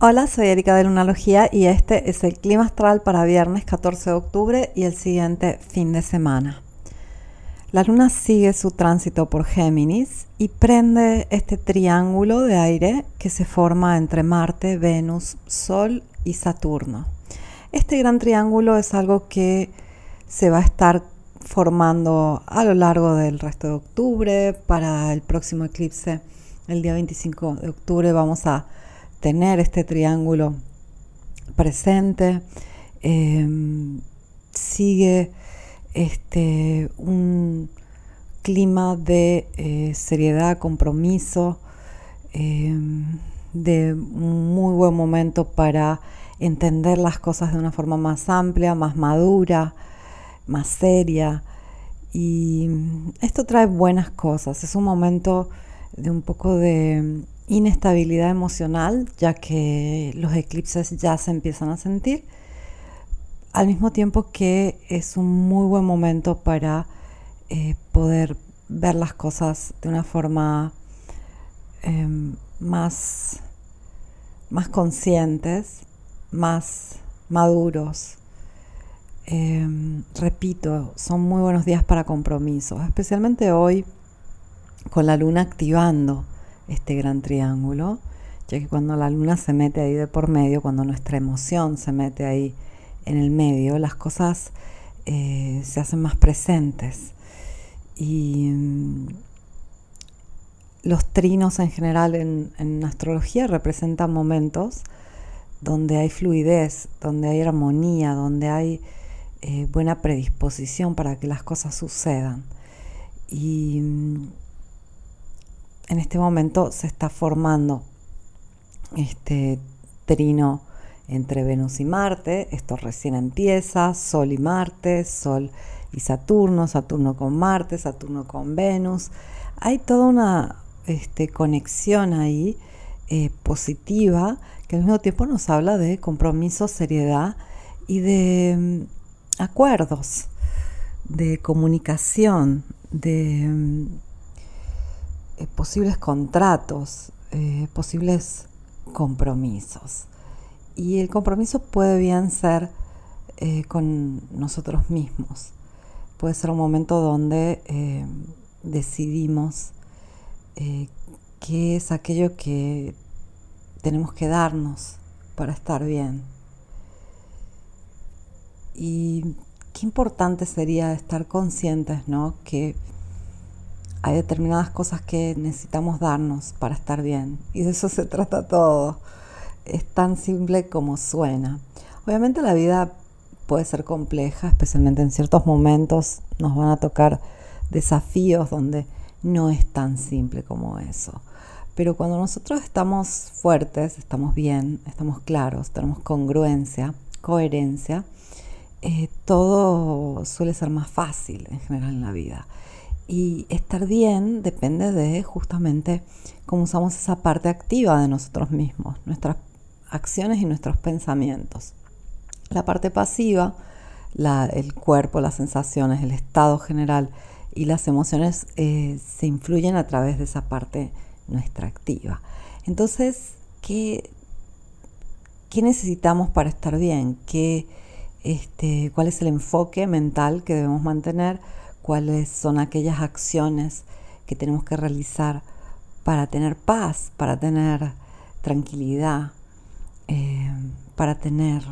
Hola, soy Erika de Lunalogía y este es el clima astral para viernes 14 de octubre y el siguiente fin de semana. La luna sigue su tránsito por Géminis y prende este triángulo de aire que se forma entre Marte, Venus, Sol y Saturno. Este gran triángulo es algo que se va a estar formando a lo largo del resto de octubre. Para el próximo eclipse, el día 25 de octubre, vamos a tener este triángulo presente. Em, sigue este, un clima de eh, seriedad, compromiso, em, de muy buen momento para entender las cosas de una forma más amplia, más madura, más seria. Y esto trae buenas cosas. Es un momento de un poco de inestabilidad emocional, ya que los eclipses ya se empiezan a sentir, al mismo tiempo que es un muy buen momento para eh, poder ver las cosas de una forma em, más, más conscientes, más maduros. Em, repito, son muy buenos días para compromisos, especialmente hoy con la luna activando este gran triángulo, ya que cuando la luna se mete ahí de por medio, cuando nuestra emoción se mete ahí en el medio, las cosas eh, se hacen más presentes. Y mm, los trinos en general en, astrología representan momentos donde hay fluidez, donde hay armonía, donde hay eh, buena predisposición para que las cosas sucedan. Y mm, en este momento se está formando este trino entre Venus y Marte, esto recién empieza, Sol y Marte, Sol y Saturno, Saturno con Marte, Saturno con Venus. Hay toda una este, conexión ahí eh, positiva que al mismo tiempo nos habla de compromiso, seriedad y de mm, acuerdos, de comunicación, de mm, eh, posibles contratos, eh, posibles compromisos. Y el compromiso puede bien ser eh, con nosotros mismos. Puede ser un momento donde decidimos qué es aquello que tenemos que darnos para estar bien. Y qué importante sería estar conscientes, ¿no? Que hay determinadas cosas que necesitamos darnos para estar bien. Y de eso se trata todo. Es tan simple como suena. Obviamente la vida puede ser compleja, especialmente en ciertos momentos nos van a tocar desafíos donde no es tan simple como eso. Pero cuando nosotros estamos fuertes, estamos bien, estamos claros, tenemos congruencia, coherencia, eh, todo suele ser más fácil en general en la vida. Y estar bien depende de justamente cómo usamos esa parte activa de nosotros mismos, nuestras acciones y nuestros pensamientos. La parte pasiva, el cuerpo, las sensaciones, el estado general y las emociones eh, se influyen a través de esa parte nuestra activa. Entonces, ¿qué, qué necesitamos para estar bien? ¿Qué, este, ¿Cuál es el enfoque mental que debemos mantener? Cuáles son aquellas acciones que tenemos que realizar para tener paz, para tener tranquilidad, eh, para tener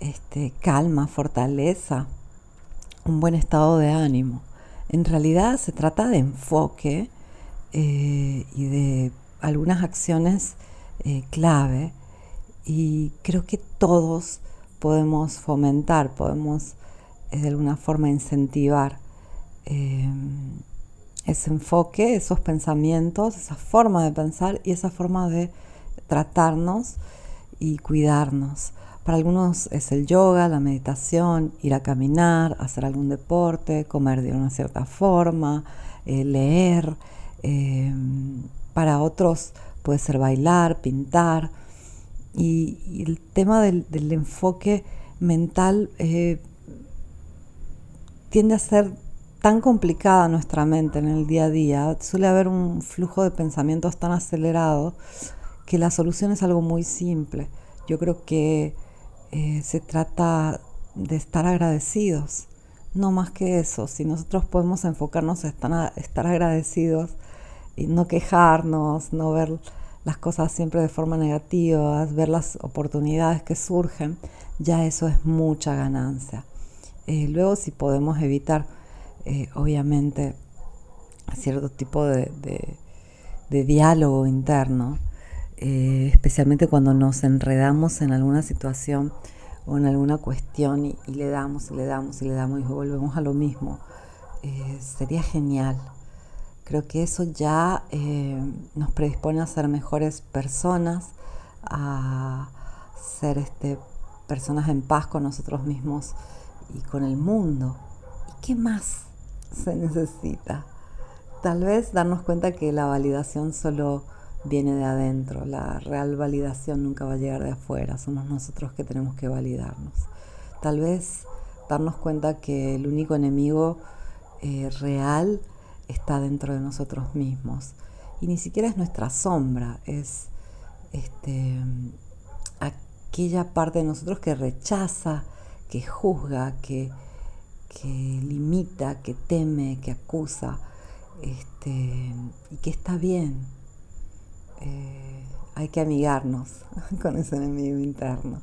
este, calma, fortaleza, un buen estado de ánimo. En realidad se trata de enfoque eh, y de algunas acciones eh, clave y creo que todos podemos fomentar, podemos de alguna forma incentivar eh, ese enfoque, esos pensamientos, esa forma de pensar y esa forma de tratarnos y cuidarnos. Para algunos es el yoga, la meditación, ir a caminar, hacer algún deporte, comer de una cierta forma, eh, leer. Eh, para otros puede ser bailar, pintar. Y, el tema del, enfoque mental tiende a ser tan complicada nuestra mente en el día a día, suele haber un flujo de pensamientos tan acelerado que la solución es algo muy simple. Yo creo que eh, se trata de estar agradecidos, no más que eso. Si nosotros podemos enfocarnos en estar agradecidos y no quejarnos, no ver las cosas siempre de forma negativa, ver las oportunidades que surgen, ya eso es mucha ganancia. Eh, luego si podemos evitar, eh, obviamente, cierto tipo de, diálogo interno, eh, especialmente cuando nos enredamos en alguna situación o en alguna cuestión y, le damos y le damos y le damos y volvemos a lo mismo, sería genial. Creo que eso ya nos predispone a ser mejores personas, a ser este, personas en paz con nosotros mismos y con el mundo. ¿Y qué más se necesita? Tal vez darnos cuenta que la validación solo viene de adentro, la real validación nunca va a llegar de afuera, somos nosotros que tenemos que validarnos. Tal vez darnos cuenta que el único enemigo eh, real está dentro de nosotros mismos. Y ni siquiera es nuestra sombra, es este, aquella parte de nosotros que rechaza, que juzga, que, limita, que teme, que acusa, este, y que está bien. Eh, hay que amigarnos con ese enemigo interno.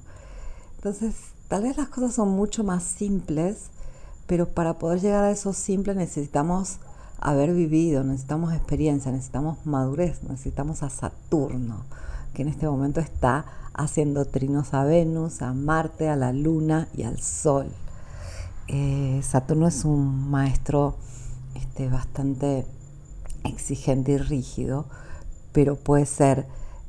Entonces, tal vez las cosas son mucho más simples, pero para poder llegar a eso simple necesitamos haber vivido, necesitamos experiencia, necesitamos madurez, necesitamos a Saturno, que en este momento está haciendo trinos a Venus, a Marte, a la Luna y al Sol. Eh, Saturno es un maestro este, bastante exigente y rígido, pero puede ser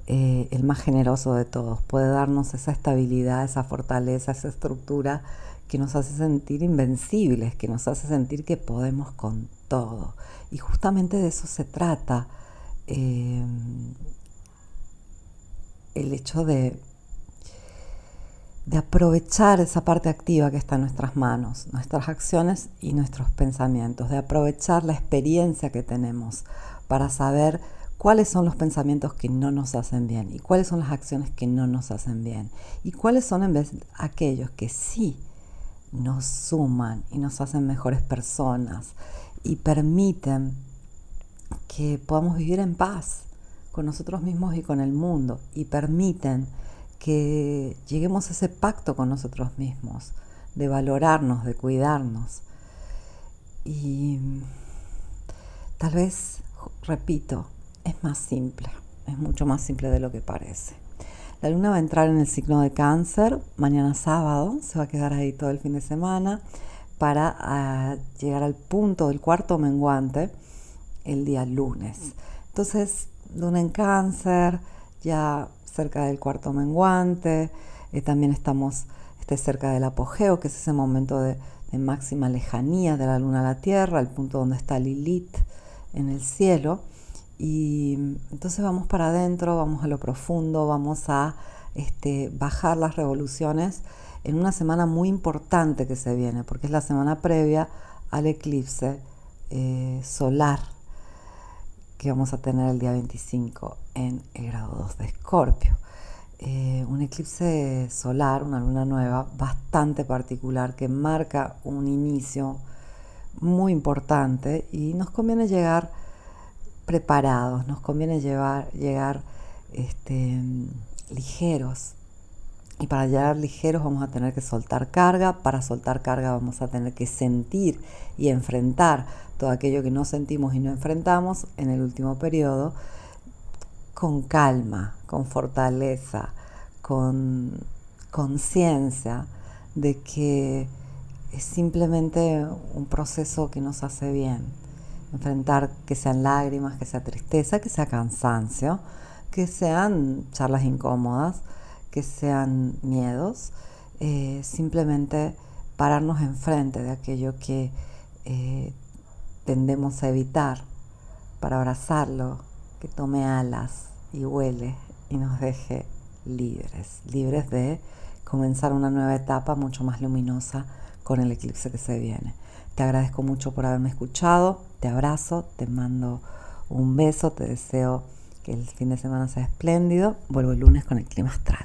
eh, el más generoso de todos, puede darnos esa estabilidad, esa fortaleza, esa estructura que nos hace sentir invencibles, que nos hace sentir que podemos con todo. Y justamente de eso se trata eh, el hecho de, de aprovechar esa parte activa que está en nuestras manos, nuestras acciones y nuestros pensamientos, de aprovechar la experiencia que tenemos para saber cuáles son los pensamientos que no nos hacen bien y cuáles son las acciones que no nos hacen bien y cuáles son en vez aquellos que sí nos suman y nos hacen mejores personas y permiten que podamos vivir en paz con nosotros mismos y con el mundo y permiten que lleguemos a ese pacto con nosotros mismos, de valorarnos, de cuidarnos. Y tal vez, repito, es más simple, es mucho más simple de lo que parece. La luna va a entrar en el signo de cáncer mañana sábado, se va a quedar ahí todo el fin de semana para ah, llegar al punto del cuarto menguante el día lunes. Entonces, luna en cáncer, ya cerca del cuarto menguante, eh, también estamos este, cerca del apogeo, que es ese momento de, máxima lejanía de la luna a la tierra, el punto donde está Lilith en el cielo. Y entonces vamos para adentro, vamos a lo profundo, vamos a este, bajar las revoluciones en una semana muy importante que se viene, porque es la semana previa al eclipse eh, solar que vamos a tener el día 25 en el grado 2 de Escorpio. Eh, un eclipse solar, una luna nueva bastante particular que marca un inicio muy importante y nos conviene llegar preparados, nos conviene llevar, llegar este, ligeros. Y para llegar ligeros vamos a tener que soltar carga, para soltar carga vamos a tener que sentir y enfrentar todo aquello que no sentimos y no enfrentamos en el último periodo con calma, con fortaleza, con conciencia de que es simplemente un proceso que nos hace bien. Enfrentar que sean lágrimas, que sea tristeza, que sea cansancio, que sean charlas incómodas, que sean miedos, eh, simplemente pararnos enfrente de aquello que eh, tendemos a evitar para abrazarlo, que tome alas y huele y nos deje libres, libres de comenzar una nueva etapa mucho más luminosa con el eclipse que se viene. Te agradezco mucho por haberme escuchado, te abrazo, te mando un beso, te deseo que el fin de semana sea espléndido. Vuelvo el lunes con el clima astral.